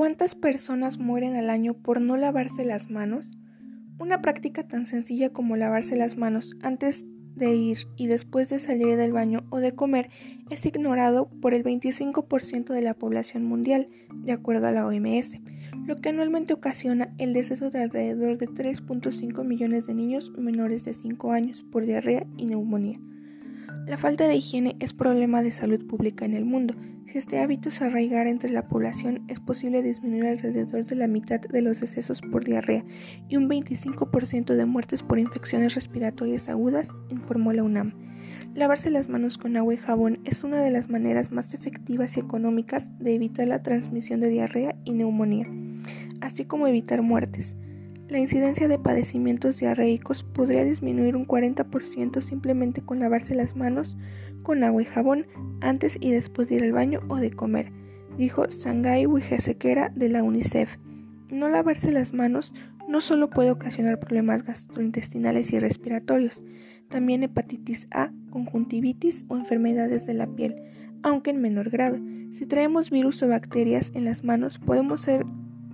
¿Cuántas personas mueren al año por no lavarse las manos? Una práctica tan sencilla como lavarse las manos antes de ir y después de salir del baño o de comer es ignorado por el 25% de la población mundial, de acuerdo a la OMS, lo que anualmente ocasiona el deceso de alrededor de 3.5 millones de niños menores de 5 años por diarrea y neumonía. La falta de higiene es problema de salud pública en el mundo. Si este hábito se arraigara entre la población, es posible disminuir alrededor de la mitad de los decesos por diarrea y un 25% de muertes por infecciones respiratorias agudas, informó la UNAM. Lavarse las manos con agua y jabón es una de las maneras más efectivas y económicas de evitar la transmisión de diarrea y neumonía, así como evitar muertes. La incidencia de padecimientos diarreicos podría disminuir un 40% simplemente con lavarse las manos con agua y jabón antes y después de ir al baño o de comer, dijo Sangai Wijesequera de la UNICEF. No lavarse las manos no solo puede ocasionar problemas gastrointestinales y respiratorios, también hepatitis A, conjuntivitis o enfermedades de la piel, aunque en menor grado. Si traemos virus o bacterias en las manos, podemos ser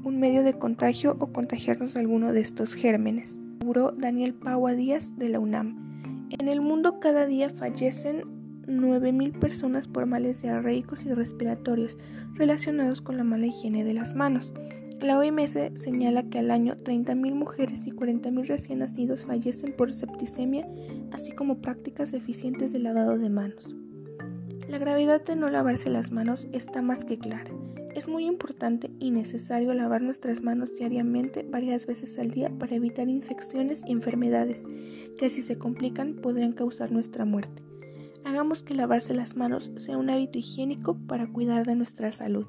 un medio de contagio o contagiarnos de alguno de estos gérmenes, aseguró Daniel Paua Díaz de la UNAM. En el mundo cada día fallecen 9.000 personas por males diarreicos y respiratorios relacionados con la mala higiene de las manos. La OMS señala que al año 30.000 mujeres y 40.000 recién nacidos fallecen por septicemia, así como prácticas deficientes de lavado de manos. La gravedad de no lavarse las manos está más que clara. Es muy importante y necesario lavar nuestras manos diariamente varias veces al día para evitar infecciones y enfermedades que si se complican podrían causar nuestra muerte. Hagamos que lavarse las manos sea un hábito higiénico para cuidar de nuestra salud.